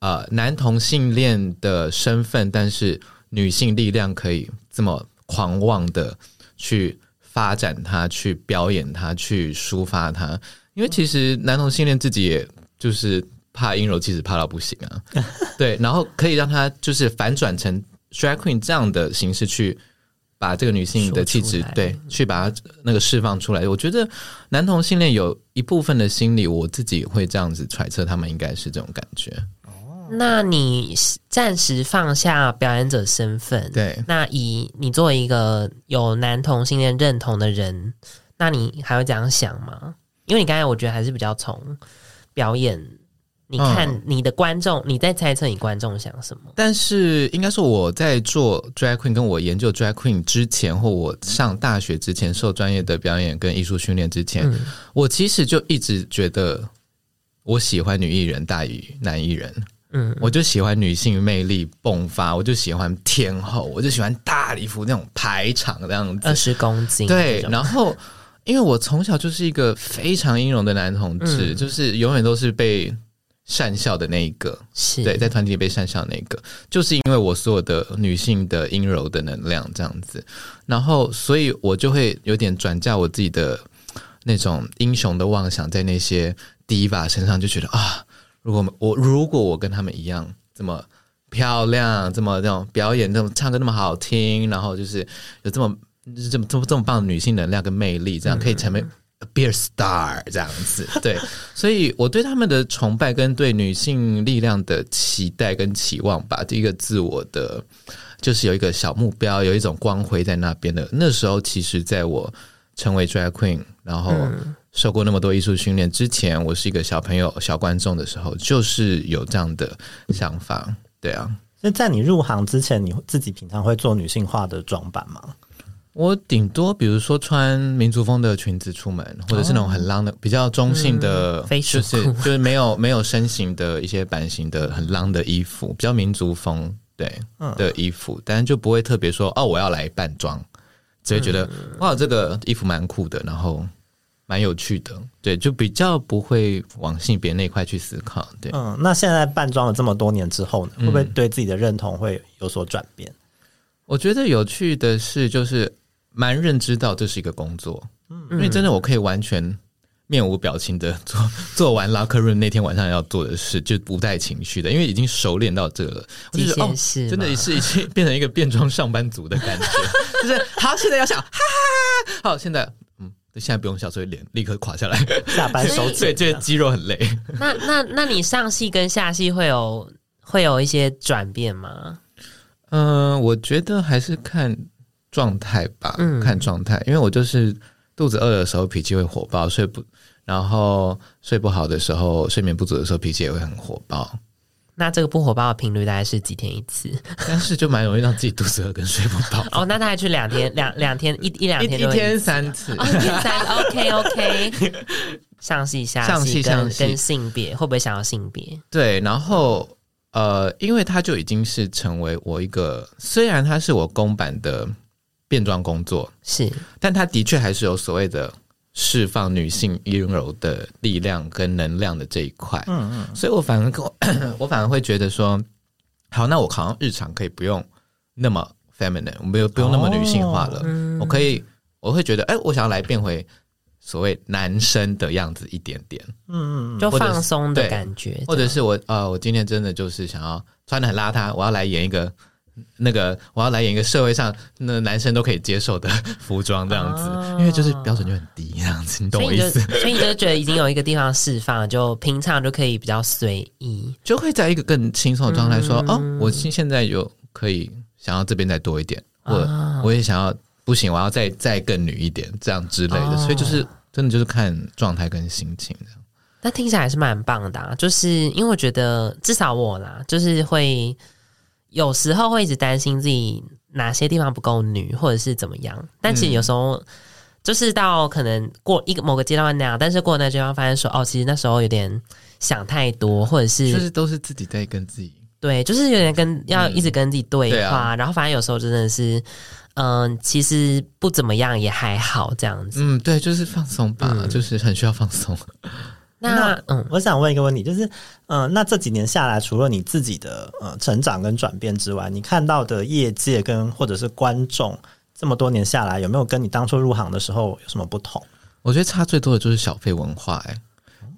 [SPEAKER 4] 呃，男同性恋的身份，但是女性力量可以这么狂妄的去发展它，去表演它，去抒发它。因为其实男同性恋自己也就是怕阴柔，气质怕到不行啊。对，然后可以让他就是反转成 drag queen 这样的形式，去把这个女性的气质，对，去把它那个释放出来。我觉得男同性恋有一部分的心理，我自己会这样子揣测，他们应该是这种感觉。
[SPEAKER 2] 那你暂时放下表演者身份，
[SPEAKER 4] 对。
[SPEAKER 2] 那以你作为一个有男同性恋认同的人，那你还会这样想吗？因为你刚才我觉得还是比较从表演，你看你的观众，嗯、你在猜测你观众想什么。
[SPEAKER 4] 但是应该说我在做 drag queen，跟我研究 drag queen 之前，或我上大学之前受专业的表演跟艺术训练之前，嗯、我其实就一直觉得我喜欢女艺人大于男艺人。嗯，我就喜欢女性魅力迸发，我就喜欢天后，我就喜欢大礼服那种排场这样子，
[SPEAKER 2] 二十公斤。
[SPEAKER 4] 对，然后因为我从小就是一个非常阴柔的男同志，嗯、就是永远都是被善笑的那一个，
[SPEAKER 2] 是。
[SPEAKER 4] 对，在团体里被善笑的那一个，就是因为我所有的女性的阴柔的能量这样子，然后所以我就会有点转嫁我自己的那种英雄的妄想在那些 diva 身上，就觉得啊。如果我如果我跟他们一样这么漂亮，这么这种表演，这种唱歌那么好听，然后就是有这么就是这么这么这么棒的女性能量跟魅力，这样可以成为 a beer star 这样子。对，所以我对他们的崇拜跟对女性力量的期待跟期望吧，第一个自我的就是有一个小目标，有一种光辉在那边的。那时候，其实在我成为 drag queen，然后。受过那么多艺术训练之前，我是一个小朋友、小观众的时候，就是有这样的想法。对啊，
[SPEAKER 3] 那在你入行之前，你自己平常会做女性化的装扮吗？
[SPEAKER 4] 我顶多比如说穿民族风的裙子出门，或者是那种很浪的、比较中性的，
[SPEAKER 2] 嗯、
[SPEAKER 4] 就是就是没有没有身形的一些版型的很浪的衣服，比较民族风对的衣服，但是就不会特别说哦，我要来扮装，只会觉得、嗯、哇，这个衣服蛮酷的，然后。蛮有趣的，对，就比较不会往性别那块去思考，对。
[SPEAKER 3] 嗯，那现在扮装了这么多年之后呢，会不会对自己的认同会有所转变？嗯，
[SPEAKER 4] 我觉得有趣的是，就是蛮认知到这是一个工作，嗯，因为真的我可以完全面无表情的做 做完 locker room 那天晚上要做的事，就不带情绪的，因为已经熟练到这个了，
[SPEAKER 2] 就是哦，
[SPEAKER 4] 真的是已经变成一个变装上班族的感觉，就是好，现在要想，哈哈，好，现在。现在不用笑，所以脸立刻垮下来。
[SPEAKER 3] 下班手
[SPEAKER 4] 对，这个肌肉很累。
[SPEAKER 2] 那那那你上戏跟下戏会有会有一些转变吗？
[SPEAKER 4] 嗯、呃，我觉得还是看状态吧，嗯、看状态。因为我就是肚子饿的时候脾气会火爆，睡不然后睡不好的时候，睡眠不足的时候脾气也会很火爆。
[SPEAKER 2] 那这个不火爆的频率大概是几天一次？
[SPEAKER 4] 但是就蛮容易让自己肚子饿跟睡不饱。
[SPEAKER 2] 哦，那大概去两天两两天一一两天一,
[SPEAKER 4] 一天三次，
[SPEAKER 2] 哦、一天三 OK OK。上戏下
[SPEAKER 4] 上戏上戏
[SPEAKER 2] 跟性别会不会想要性别？
[SPEAKER 4] 对，然后呃，因为他就已经是成为我一个，虽然他是我公版的变装工作
[SPEAKER 2] 是，
[SPEAKER 4] 但他的确还是有所谓的。释放女性阴柔的力量跟能量的这一块，嗯嗯，所以我反而我 我反而会觉得说，好，那我好像日常可以不用那么 feminine，我没有不用那么女性化了，哦、我可以我会觉得，哎、欸，我想要来变回所谓男生的样子一点点，
[SPEAKER 2] 嗯嗯，就放松的感觉，
[SPEAKER 4] 或者是我呃，我今天真的就是想要穿的很邋遢，我要来演一个。那个我要来演一个社会上那男生都可以接受的服装这样子，哦、因为就是标准就很低这样子，你懂我意思？
[SPEAKER 2] 所以你就觉得已经有一个地方释放，就平常就可以比较随意，
[SPEAKER 4] 就会在一个更轻松的状态说，嗯、哦，我现现在就可以想要这边再多一点，或者、哦、我也想要不行，我要再再更女一点这样之类的，哦、所以就是真的就是看状态跟心情的。
[SPEAKER 2] 那听起来还是蛮棒的、啊，就是因为我觉得至少我啦，就是会。有时候会一直担心自己哪些地方不够女，或者是怎么样。但其实有时候就是到可能过一个某个阶段那样，但是过那阶段发现说，哦，其实那时候有点想太多，或者是
[SPEAKER 4] 就是都是自己在跟自己
[SPEAKER 2] 对，就是有点跟要一直跟自己对话。嗯对啊、然后反正有时候真的是，嗯、呃，其实不怎么样也还好这样子。
[SPEAKER 4] 嗯，对，就是放松吧，嗯、就是很需要放松。
[SPEAKER 2] 那嗯，
[SPEAKER 3] 我想问一个问题，就是嗯、呃，那这几年下来，除了你自己的呃成长跟转变之外，你看到的业界跟或者是观众这么多年下来，有没有跟你当初入行的时候有什么不同？
[SPEAKER 4] 我觉得差最多的就是小费文化、欸，哎，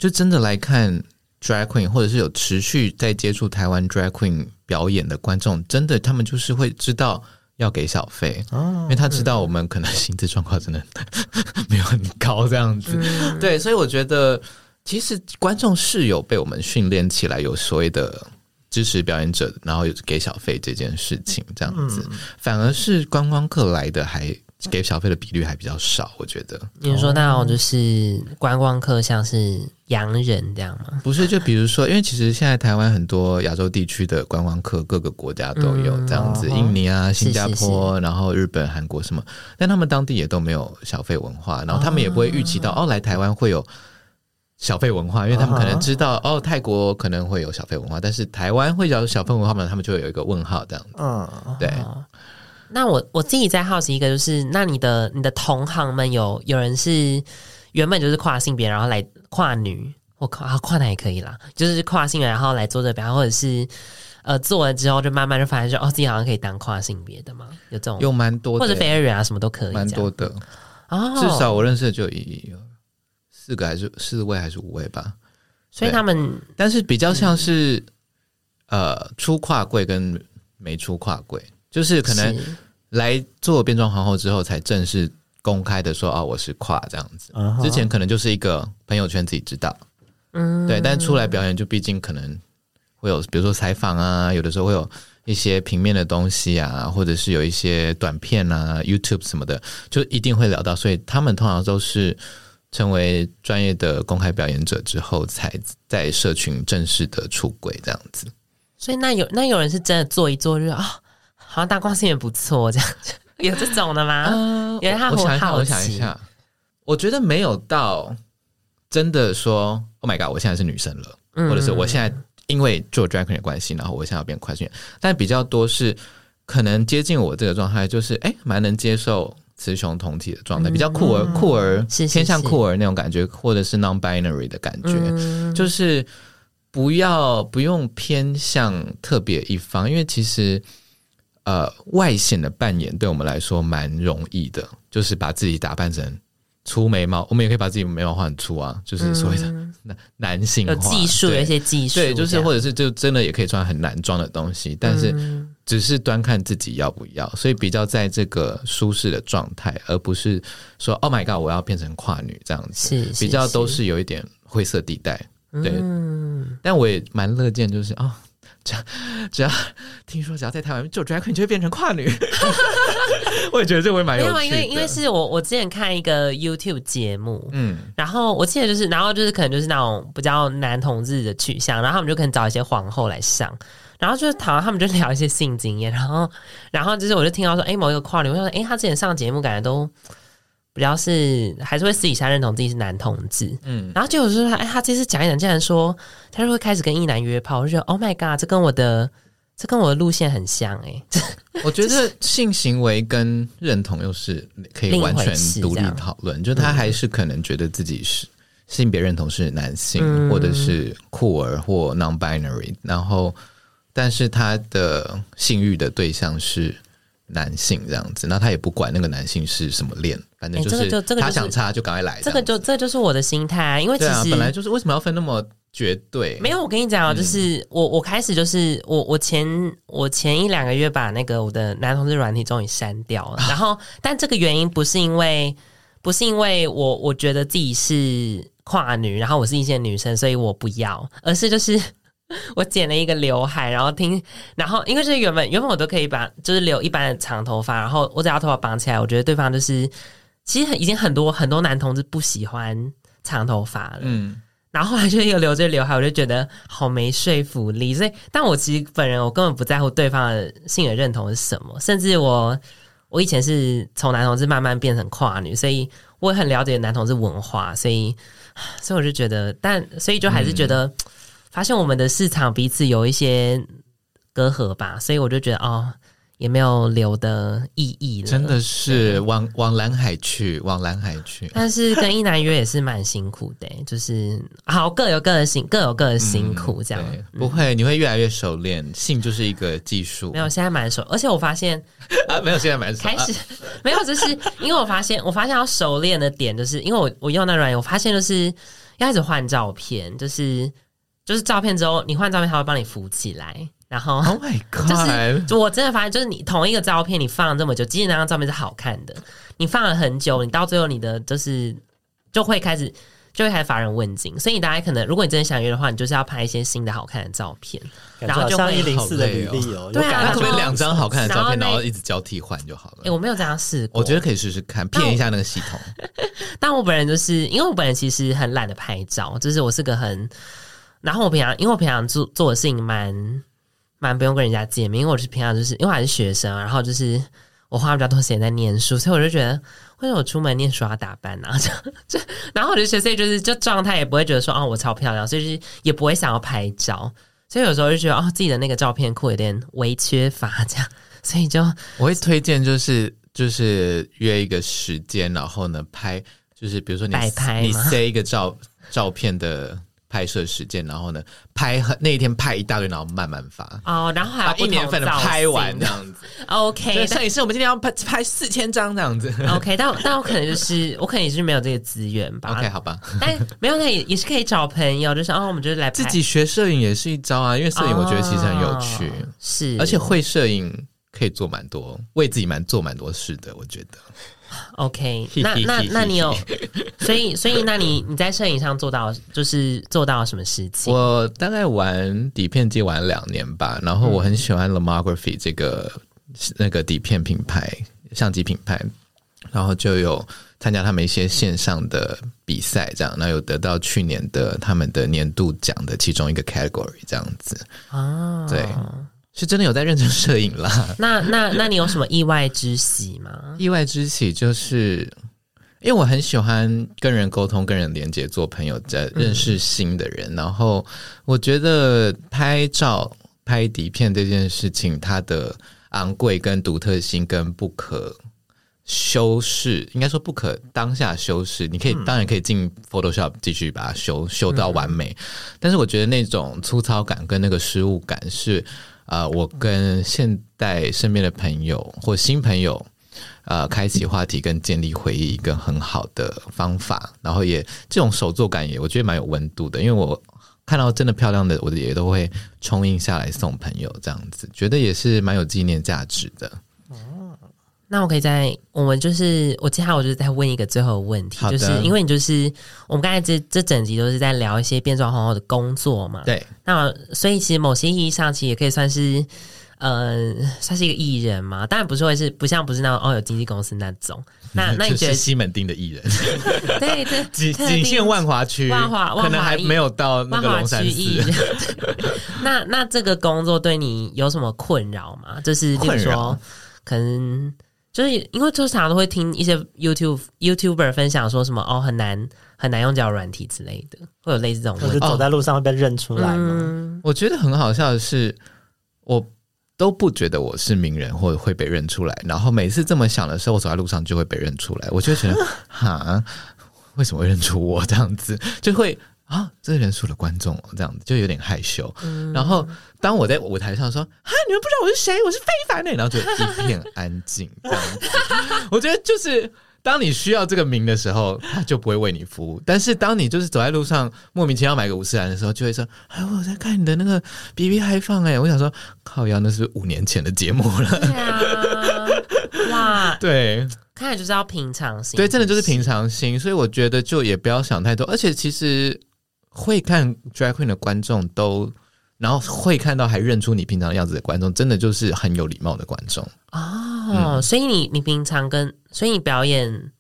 [SPEAKER 4] 就真的来看 drag queen，或者是有持续在接触台湾 drag queen 表演的观众，真的他们就是会知道要给小费，哦、因为他知道我们可能 薪资状况真的 没有很高这样子，嗯、对，所以我觉得。其实观众是有被我们训练起来，有所谓的支持表演者，然后有给小费这件事情，这样子，反而是观光客来的还给小费的比率还比较少，我觉得。
[SPEAKER 2] 你说那种就是观光客像是洋人这样吗？
[SPEAKER 4] 不是，就比如说，因为其实现在台湾很多亚洲地区的观光客，各个国家都有这样子，印尼啊、新加坡，然后日本、韩国什么，但他们当地也都没有小费文化，然后他们也不会预期到哦，来台湾会有。小费文化，因为他们可能知道、uh. 哦，泰国可能会有小费文化，但是台湾会有小费文化嘛？他们就会有一个问号这样子。嗯、uh，huh. 对。
[SPEAKER 2] 那我我自己在好奇一个，就是那你的你的同行们有有人是原本就是跨性别，然后来跨女，我靠，啊、跨男也可以啦，就是跨性别，然后来做这边，或者是呃做了之后就慢慢就发现说，哦，自己好像可以当跨性别的嘛？有这种
[SPEAKER 4] 有蛮多的，
[SPEAKER 2] 或者非二元啊，什么都可以，
[SPEAKER 4] 蛮多的。哦，至少我认识的就有一。四个还是四位还是五位吧，
[SPEAKER 2] 所以他们，
[SPEAKER 4] 但是比较像是，呃出跨柜跟没出跨柜，就是可能来做变装皇后之后才正式公开的说啊、哦、我是跨这样子，之前可能就是一个朋友圈自己知道，嗯，对，但出来表演就毕竟可能会有比如说采访啊，有的时候会有。一些平面的东西啊，或者是有一些短片啊，YouTube 什么的，就一定会聊到。所以他们通常都是成为专业的公开表演者之后，才在社群正式的出轨这样子。
[SPEAKER 2] 所以那有那有人是真的做一做，就啊、哦，好像大光线也不错，这样 有这种的吗？嗯、因为他很好奇。我想一下，
[SPEAKER 4] 我觉得没有到真的说，Oh my God，我现在是女生了，嗯、或者是我现在。因为做 drag queen 的关系，然后我现在要变跨性别，但比较多是可能接近我这个状态，就是哎，蛮能接受雌雄同体的状态，比较酷儿酷儿，偏向酷儿那种感觉，或者是 non-binary 的感觉，嗯、就是不要不用偏向特别一方，因为其实呃外显的扮演对我们来说蛮容易的，就是把自己打扮成。粗眉毛，我们也可以把自己眉毛画很粗啊，就是所谓的 男男性化，
[SPEAKER 2] 有技术，有一些技术，
[SPEAKER 4] 对，就是或者是就真的也可以穿很男装的东西，但是只是端看自己要不要，所以比较在这个舒适的状态，而不是说 Oh my God，我要变成跨女这样子，是比较都是有一点灰色地带，对，嗯，但我也蛮乐见，就是啊。哦只要只要听说只要在台湾做 drag queen 就会变成跨女，我也觉得这会蛮有趣的。
[SPEAKER 2] 因为因为是我我之前看一个 YouTube 节目，嗯，然后我记得就是，然后就是可能就是那种比较男同志的取向，然后他们就可能找一些皇后来上，然后就是讨论他们就聊一些性经验，然后然后就是我就听到说，哎，某一个跨女，我说，哎，他之前上节目感觉都。比较是还是会私底下认同自己是男同志，嗯，然后结果就是哎，他这次讲一讲，竟然说他就会开始跟异男约炮，我就觉得 Oh my God，这跟我的这跟我的路线很像哎、欸。
[SPEAKER 4] 我觉得性行为跟认同又是可以完全独立讨论，就他还是可能觉得自己是性别认同是男性，嗯、或者是酷儿或 non-binary，然后但是他的性欲的对象是。男性这样子，那他也不管那个男性是什么恋，反正就是他想插就赶快来。
[SPEAKER 2] 这个就这就是我的心态，因为其实、啊、
[SPEAKER 4] 本来就是为什么要分那么绝对？
[SPEAKER 2] 没有，我跟你讲啊，就是、嗯、我我开始就是我我前我前一两个月把那个我的男同志软体终于删掉了，然后但这个原因不是因为不是因为我我觉得自己是跨女，然后我是一线女生，所以我不要，而是就是。我剪了一个刘海，然后听，然后因为是原本原本我都可以把就是留一般的长头发，然后我只要头发绑起来，我觉得对方就是其实已经很多很多男同志不喜欢长头发了，嗯，然后后来就又留着刘海，我就觉得好没说服力，所以但我其实本人我根本不在乎对方的性的认同是什么，甚至我我以前是从男同志慢慢变成跨女，所以我也很了解男同志文化，所以所以我就觉得，但所以就还是觉得。嗯发现我们的市场彼此有一些隔阂吧，所以我就觉得哦，也没有留的意义了。
[SPEAKER 4] 真的是往往蓝海去，往蓝海去。
[SPEAKER 2] 但是跟一男约也是蛮辛苦的，就是好各有各的辛，各有各的辛苦，这样、
[SPEAKER 4] 嗯、不会，你会越来越熟练。性就是一个技术，
[SPEAKER 2] 没有现在蛮熟，而且我发现
[SPEAKER 4] 啊，没有现在蛮熟，开始、啊、
[SPEAKER 2] 没有，就是因为我发现，我发现要熟练的点，就是因为我我用那软件，我发现就是要开始换照片，就是。就是照片之后，你换照片，他会帮你扶起来。然后
[SPEAKER 4] ，Oh my God！
[SPEAKER 2] 就是我真的发现，就是你同一个照片，你放了这么久，即使那张照片是好看的，你放了很久，你到最后你的就是就会开始就会开始乏人问津。所以大家可能，如果你真的想约的话，你就是要拍一些新的好看的照片，然后就会一零四的履历哦。
[SPEAKER 4] 对啊，可不可以两张好看的照片，然后一直交替换就好了？
[SPEAKER 2] 哎、欸，我没有这样试过，
[SPEAKER 4] 我觉得可以试试看，骗一下那个系统。
[SPEAKER 2] 但我，但我本人就是因为我本人其实很懒得拍照，就是我是个很。然后我平常，因为我平常做做的事情蛮蛮不用跟人家见面，因为我是平常就是因为我还是学生，然后就是我花比较多时间在念书，所以我就觉得为什么我出门念书要打扮 呢？就就然后我就觉得，所以就是就状态也不会觉得说哦我超漂亮，所以就是也不会想要拍照，所以有时候就觉得哦自己的那个照片库有点微缺乏这样，所以就
[SPEAKER 4] 我会推荐就是就是约一个时间，然后呢拍就是比如说你
[SPEAKER 2] 摆拍
[SPEAKER 4] 你塞一个照照片的。拍摄时间，然后呢，拍很那一天拍一大堆，然后慢慢发
[SPEAKER 2] 哦，然后还要
[SPEAKER 4] 把一年份的拍完这样子。
[SPEAKER 2] OK，
[SPEAKER 4] 摄影师，我们今天要拍拍四千张这样子。
[SPEAKER 2] OK，但但我可能就是我可能也是没有这个资源吧。
[SPEAKER 4] OK，好吧。
[SPEAKER 2] 但没有，那也也是可以找朋友，就是哦，我们就是来拍
[SPEAKER 4] 自己学摄影也是一招啊，因为摄影我觉得其实很有趣，
[SPEAKER 2] 哦、是，
[SPEAKER 4] 而且会摄影可以做蛮多，为自己蛮做蛮多事的，我觉得。
[SPEAKER 2] OK，那那那你有，所以所以那你你在摄影上做到就是做到什么事情？
[SPEAKER 4] 我大概玩底片机玩两年吧，然后我很喜欢 Lomography 这个、嗯、那个底片品牌相机品牌，然后就有参加他们一些线上的比赛，这样，然后有得到去年的他们的年度奖的其中一个 category 这样子
[SPEAKER 2] 啊，
[SPEAKER 4] 对。是真的有在认真摄影啦。
[SPEAKER 2] 那那那你有什么意外之喜吗？
[SPEAKER 4] 意外之喜就是，因为我很喜欢跟人沟通、跟人连接、做朋友、在认识新的人。嗯、然后我觉得拍照、拍底片这件事情，它的昂贵、跟独特性、跟不可修饰，应该说不可当下修饰。你可以、嗯、当然可以进 Photoshop 继续把它修修到完美，嗯、但是我觉得那种粗糙感跟那个失误感是。啊、呃，我跟现代身边的朋友或新朋友，啊、呃，开启话题跟建立回忆一个很好的方法。然后也这种手作感也我觉得蛮有温度的，因为我看到真的漂亮的，我也都会冲印下来送朋友，这样子觉得也是蛮有纪念价值的。
[SPEAKER 2] 那我可以在，我们就是我接下来我就再问一个最后的问题，就是因为你就是我们刚才这这整集都是在聊一些变装皇后的工作嘛，
[SPEAKER 4] 对，
[SPEAKER 2] 那所以其实某些意义上其实也可以算是，呃，算是一个艺人嘛，当然不是会是不像不是那种哦有经纪公司那种，那 那你觉得
[SPEAKER 4] 西门町的艺人？
[SPEAKER 2] 对对，
[SPEAKER 4] 仅仅限万华区，
[SPEAKER 2] 万华
[SPEAKER 4] 可能还没有到那个龙山寺。
[SPEAKER 2] 那那这个工作对你有什么困扰吗？就是比如说可能。就是因为通常都会听一些 YouTube YouTuber 分享说什么哦很难很难用交友软体之类的，会有类似这种问题，
[SPEAKER 3] 就是走在路上会被认出来吗？
[SPEAKER 2] 嗯、
[SPEAKER 4] 我觉得很好笑的是，我都不觉得我是名人或者会被认出来，然后每次这么想的时候，我走在路上就会被认出来，我就觉得 哈，为什么会认出我这样子，就会。啊，这个人数的观众哦，这样子就有点害羞。嗯、然后当我在舞台上说：“哈，你们不知道我是谁，我是非凡的。”然后就一片安静。这样子，我觉得就是当你需要这个名的时候，他就不会为你服务。但是当你就是走在路上莫名其妙买个五十兰的时候，就会说：“哎，我在看你的那个 B B 嗨放。”哎，我想说，靠腰，那是五年前的节目了。对
[SPEAKER 2] 啊，哇，
[SPEAKER 4] 对，
[SPEAKER 2] 看来就是要平常心。
[SPEAKER 4] 对，真的就是平常心。所以我觉得就也不要想太多。而且其实。会看 Drag Queen 的观众都，然后会看到还认出你平常的样子的观众，真的就是很有礼貌的观众
[SPEAKER 2] 哦。嗯、所以你你平常跟，所以你表演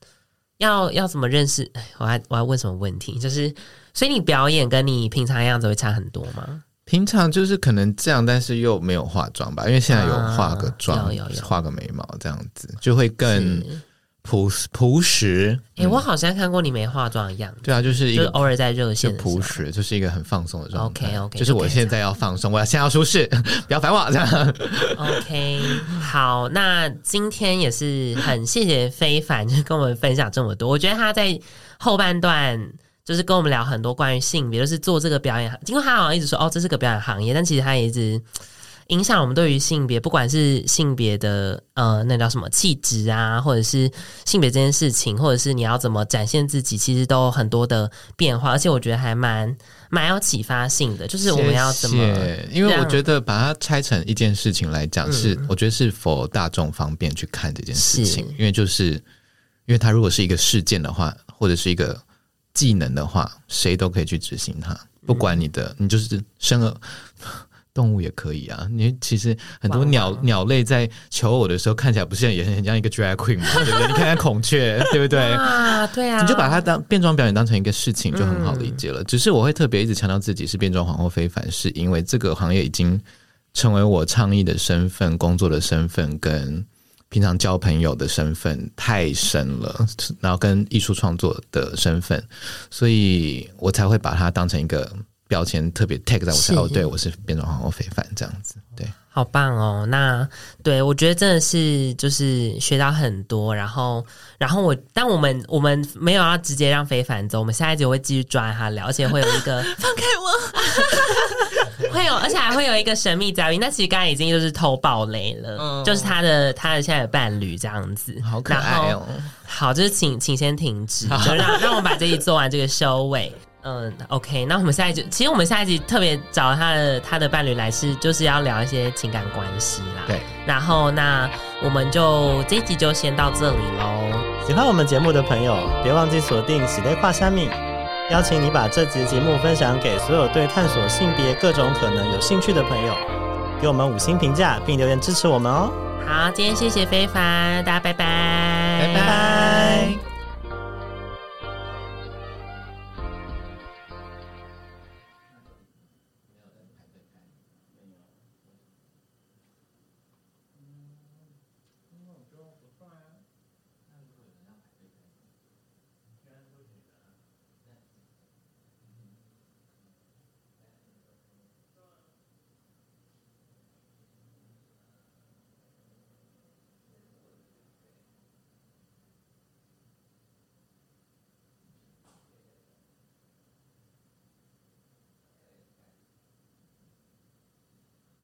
[SPEAKER 2] 要要怎么认识？我还我还问什么问题？就是，所以你表演跟你平常的样子会差很多吗？
[SPEAKER 4] 平常就是可能这样，但是又没有化妆吧，因为现在有化个妆，
[SPEAKER 2] 啊、有有有
[SPEAKER 4] 画个眉毛这样子，就会更。朴朴实，
[SPEAKER 2] 哎、欸，我好像看过你没化妆的样子。
[SPEAKER 4] 对啊，就是一个
[SPEAKER 2] 就是偶尔在热线的
[SPEAKER 4] 朴实，就是一个很放松的状态。
[SPEAKER 2] OK OK，
[SPEAKER 4] 就是我现在要放松，我要先要舒适，不要烦我这样。
[SPEAKER 2] OK，好，那今天也是很谢谢非凡，就跟我们分享这么多。我觉得他在后半段就是跟我们聊很多关于性别，就是做这个表演，因为他好像一直说哦，这是个表演行业，但其实他也一直。影响我们对于性别，不管是性别的呃，那叫什么气质啊，或者是性别这件事情，或者是你要怎么展现自己，其实都有很多的变化，而且我觉得还蛮蛮有启发性的。就是我们要怎么？谢谢，
[SPEAKER 4] 因为我觉得把它拆成一件事情来讲，是、嗯、我觉得是 for 大众方便去看这件事情，因为就是因为它如果是一个事件的话，或者是一个技能的话，谁都可以去执行它，不管你的，嗯、你就是生而。动物也可以啊，你其实很多鸟鸟类在求偶的时候看起来不是也很像一个 drag queen 吗？对不对？你看看孔雀，对不对？
[SPEAKER 2] 啊，对啊，
[SPEAKER 4] 你就把它当变装表演当成一个事情，就很好理解了。嗯、只是我会特别一直强调自己是变装皇后非凡，是因为这个行业已经成为我倡议的身份、工作的身份跟平常交朋友的身份太深了，然后跟艺术创作的身份，所以我才会把它当成一个。标签特别 tag 在我身上，哦，对我是变装皇后非凡这样子，对。
[SPEAKER 2] 好棒哦！那对我觉得真的是就是学到很多，然后然后我但我们我们没有要直接让非凡走，我们下一集会继续抓他聊，而且会有一个
[SPEAKER 5] 放开我，
[SPEAKER 2] 会有而且还会有一个神秘嘉宾。那其实刚才已经就是偷爆雷了，
[SPEAKER 5] 嗯、
[SPEAKER 2] 就是他的他的现在的伴侣这样子，
[SPEAKER 4] 好可爱哦！
[SPEAKER 2] 好，就是请请先停止，就让让我把这一做完这个收尾。嗯，OK，那我们下一集，其实我们下一集特别找他的他的伴侣来是，就是要聊一些情感关系啦。
[SPEAKER 4] 对，
[SPEAKER 2] 然后那我们就这一集就先到这里喽。
[SPEAKER 3] 喜欢我们节目的朋友，别忘记锁定喜类跨虾米，邀请你把这集节目分享给所有对探索性别各种可能有兴趣的朋友，给我们五星评价并留言支持我们哦。
[SPEAKER 2] 好，今天谢谢非凡，大家拜拜，
[SPEAKER 3] 拜拜。